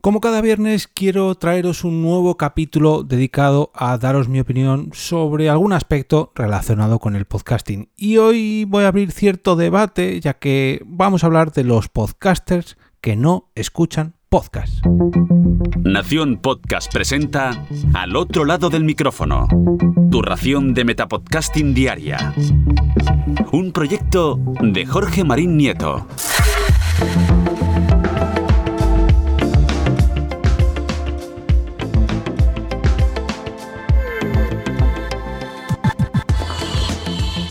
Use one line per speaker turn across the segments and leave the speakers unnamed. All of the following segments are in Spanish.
Como cada viernes quiero traeros un nuevo capítulo dedicado a daros mi opinión sobre algún aspecto relacionado con el podcasting. Y hoy voy a abrir cierto debate ya que vamos a hablar de los podcasters que no escuchan podcast.
Nación Podcast presenta Al otro lado del micrófono. Tu ración de Metapodcasting Diaria. Un proyecto de Jorge Marín Nieto.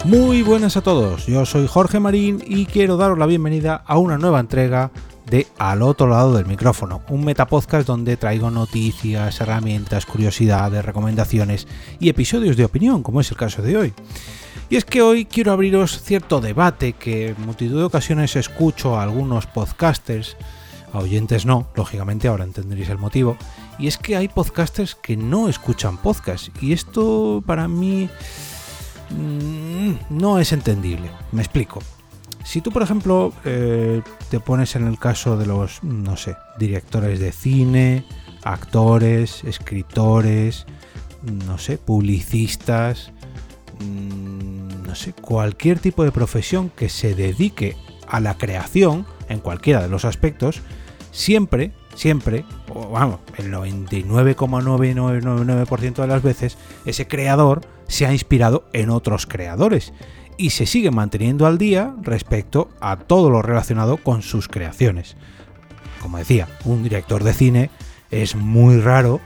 Muy buenas a todos, yo soy Jorge Marín y quiero daros la bienvenida a una nueva entrega de Al otro lado del micrófono, un metapodcast donde traigo noticias, herramientas, curiosidades, recomendaciones y episodios de opinión, como es el caso de hoy. Y es que hoy quiero abriros cierto debate que en multitud de ocasiones escucho a algunos podcasters, a oyentes no, lógicamente ahora entenderéis el motivo, y es que hay podcasters que no escuchan podcast, y esto para mí Mm, no es entendible. Me explico. Si tú, por ejemplo, eh, te pones en el caso de los, no sé, directores de cine, actores, escritores, no sé, publicistas, mm, no sé, cualquier tipo de profesión que se dedique a la creación, en cualquiera de los aspectos, siempre, siempre, o vamos, el 99,9999% de las veces, ese creador se ha inspirado en otros creadores y se sigue manteniendo al día respecto a todo lo relacionado con sus creaciones. Como decía, un director de cine es muy raro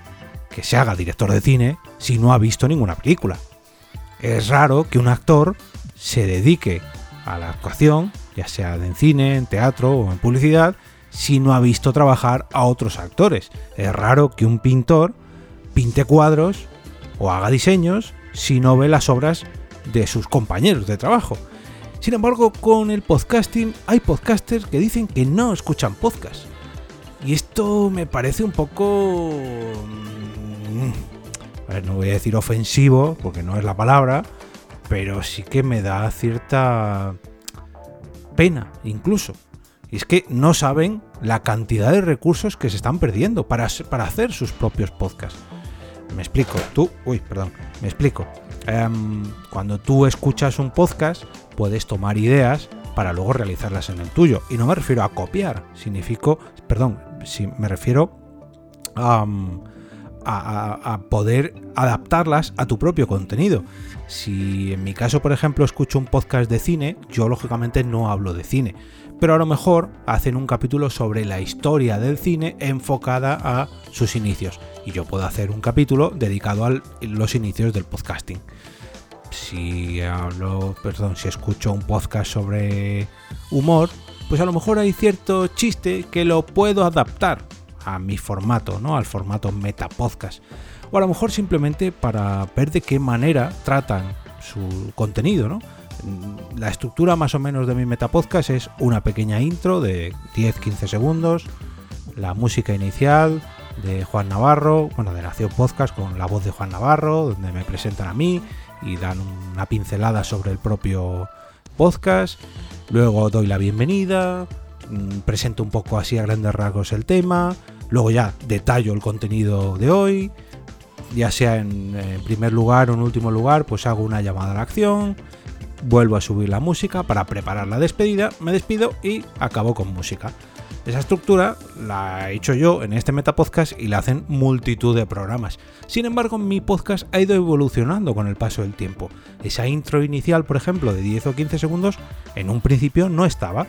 que se haga director de cine si no ha visto ninguna película. Es raro que un actor se dedique a la actuación, ya sea en cine, en teatro o en publicidad, si no ha visto trabajar a otros actores. Es raro que un pintor pinte cuadros o haga diseños si no ve las obras de sus compañeros de trabajo. Sin embargo, con el podcasting hay podcasters que dicen que no escuchan podcast. Y esto me parece un poco... Mm, no voy a decir ofensivo, porque no es la palabra, pero sí que me da cierta pena incluso. Y es que no saben la cantidad de recursos que se están perdiendo para, para hacer sus propios podcasts. Me explico, tú, uy, perdón, me explico. Em, cuando tú escuchas un podcast, puedes tomar ideas para luego realizarlas en el tuyo. Y no me refiero a copiar, significo, perdón, si me refiero a, a, poder adaptarlas a tu propio contenido. Si en mi caso, por ejemplo, escucho un podcast de cine, yo lógicamente no hablo de cine, pero a lo mejor hacen un capítulo sobre la historia del cine enfocada a sus inicios y yo puedo hacer un capítulo dedicado a los inicios del podcasting. Si hablo, perdón, si escucho un podcast sobre humor, pues a lo mejor hay cierto chiste que lo puedo adaptar a mi formato, ¿no? Al formato meta podcast. O a lo mejor simplemente para ver de qué manera tratan su contenido, ¿no? La estructura más o menos de mi metapodcast es una pequeña intro de 10-15 segundos, la música inicial, de Juan Navarro, bueno, de Nación Podcast con la voz de Juan Navarro, donde me presentan a mí y dan una pincelada sobre el propio podcast. Luego doy la bienvenida, mm, presento un poco así a grandes rasgos el tema, luego ya detallo el contenido de hoy, ya sea en, en primer lugar o en último lugar, pues hago una llamada a la acción, vuelvo a subir la música para preparar la despedida, me despido y acabo con música. Esa estructura la he hecho yo en este Metapodcast y la hacen multitud de programas. Sin embargo, mi podcast ha ido evolucionando con el paso del tiempo. Esa intro inicial, por ejemplo, de 10 o 15 segundos, en un principio no estaba.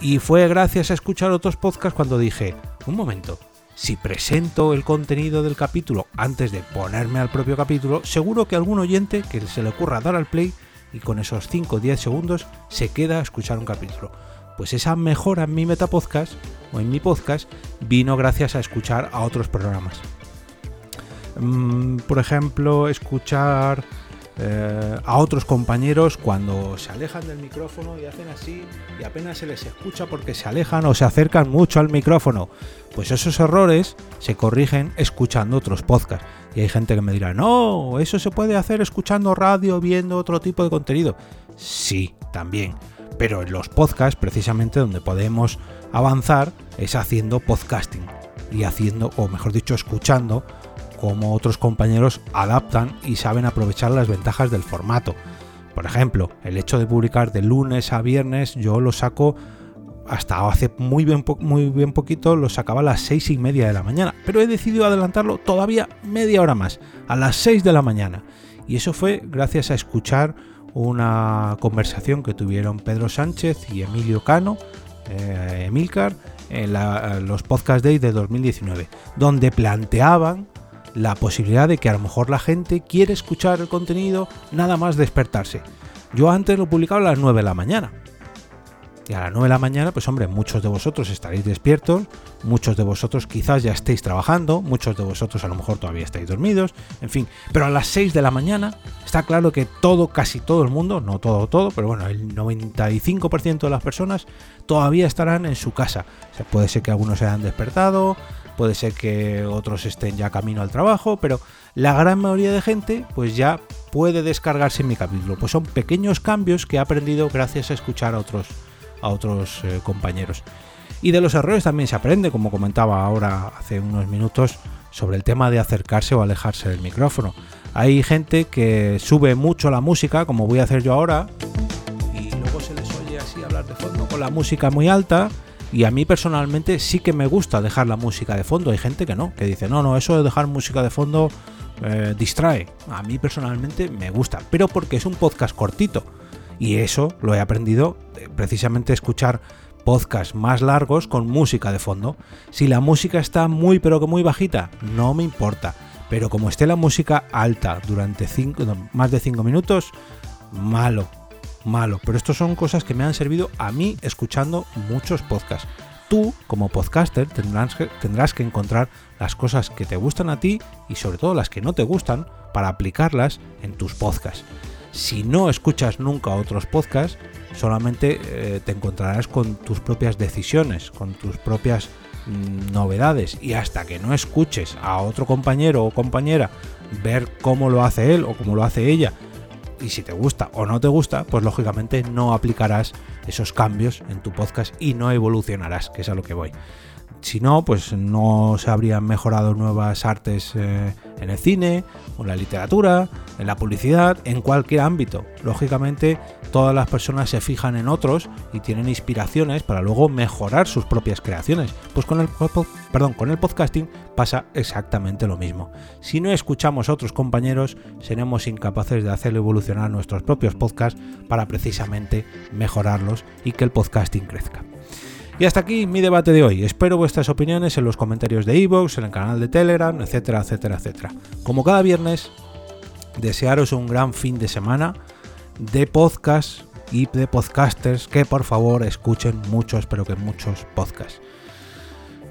Y fue gracias a escuchar otros podcasts cuando dije, un momento, si presento el contenido del capítulo antes de ponerme al propio capítulo, seguro que algún oyente que se le ocurra dar al play y con esos 5 o 10 segundos se queda a escuchar un capítulo. Pues esa mejora en mi metapodcast o en mi podcast vino gracias a escuchar a otros programas. Mm, por ejemplo, escuchar eh, a otros compañeros cuando se alejan del micrófono y hacen así y apenas se les escucha porque se alejan o se acercan mucho al micrófono. Pues esos errores se corrigen escuchando otros podcasts. Y hay gente que me dirá, no, eso se puede hacer escuchando radio, viendo otro tipo de contenido. Sí, también pero en los podcasts, precisamente donde podemos avanzar, es haciendo podcasting. y haciendo, o mejor dicho, escuchando cómo otros compañeros adaptan y saben aprovechar las ventajas del formato. Por ejemplo, el hecho de publicar de lunes a viernes, yo lo saco hasta hace muy bien, muy bien poquito, lo sacaba a las seis y media de la mañana, pero he decidido adelantarlo todavía media hora más, a las 6 de la mañana. Y eso fue gracias a escuchar una conversación que tuvieron Pedro Sánchez y Emilio Cano, eh, Emilcar, en los Podcast Days de 2019, donde planteaban la posibilidad de que a lo mejor la gente quiere escuchar el contenido nada más despertarse. Yo antes lo publicaba a las 9 de la mañana, y a las 9 de la mañana, pues hombre, muchos de vosotros estaréis despiertos, muchos de vosotros quizás ya estéis trabajando, muchos de vosotros a lo mejor todavía estáis dormidos, en fin, pero a las 6 de la mañana está claro que todo, casi todo el mundo, no todo, todo, pero bueno, el 95% de las personas todavía estarán en su casa. O sea, puede ser que algunos se hayan despertado, puede ser que otros estén ya camino al trabajo, pero la gran mayoría de gente pues ya puede descargarse mi capítulo. Pues son pequeños cambios que he aprendido gracias a escuchar a otros a otros eh, compañeros. Y de los errores también se aprende, como comentaba ahora hace unos minutos, sobre el tema de acercarse o alejarse del micrófono. Hay gente que sube mucho la música, como voy a hacer yo ahora, y luego se les oye así hablar de fondo con la música muy alta. Y a mí personalmente sí que me gusta dejar la música de fondo. Hay gente que no, que dice, no, no, eso de dejar música de fondo eh, distrae. A mí personalmente me gusta, pero porque es un podcast cortito. Y eso lo he aprendido precisamente escuchar podcasts más largos con música de fondo. Si la música está muy pero que muy bajita, no me importa. Pero como esté la música alta durante cinco, más de 5 minutos, malo, malo. Pero estas son cosas que me han servido a mí escuchando muchos podcasts. Tú, como podcaster, tendrás que, tendrás que encontrar las cosas que te gustan a ti y sobre todo las que no te gustan para aplicarlas en tus podcasts. Si no escuchas nunca otros podcasts, solamente eh, te encontrarás con tus propias decisiones, con tus propias mm, novedades y hasta que no escuches a otro compañero o compañera ver cómo lo hace él o cómo lo hace ella y si te gusta o no te gusta, pues lógicamente no aplicarás esos cambios en tu podcast y no evolucionarás, que es a lo que voy. Si no, pues no se habrían mejorado nuevas artes eh, en el cine, en la literatura, en la publicidad, en cualquier ámbito. Lógicamente, todas las personas se fijan en otros y tienen inspiraciones para luego mejorar sus propias creaciones. Pues con el, perdón, con el podcasting pasa exactamente lo mismo. Si no escuchamos a otros compañeros, seremos incapaces de hacer evolucionar nuestros propios podcasts para precisamente mejorarlos y que el podcasting crezca. Y hasta aquí mi debate de hoy. Espero vuestras opiniones en los comentarios de iVoox, en el canal de Telegram, etcétera, etcétera, etcétera. Como cada viernes, desearos un gran fin de semana de podcast y de podcasters que por favor escuchen muchos, pero que muchos podcasts.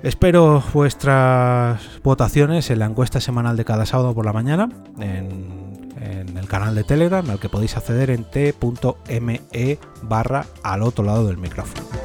Espero vuestras votaciones en la encuesta semanal de cada sábado por la mañana en, en el canal de Telegram al que podéis acceder en t.me barra al otro lado del micrófono.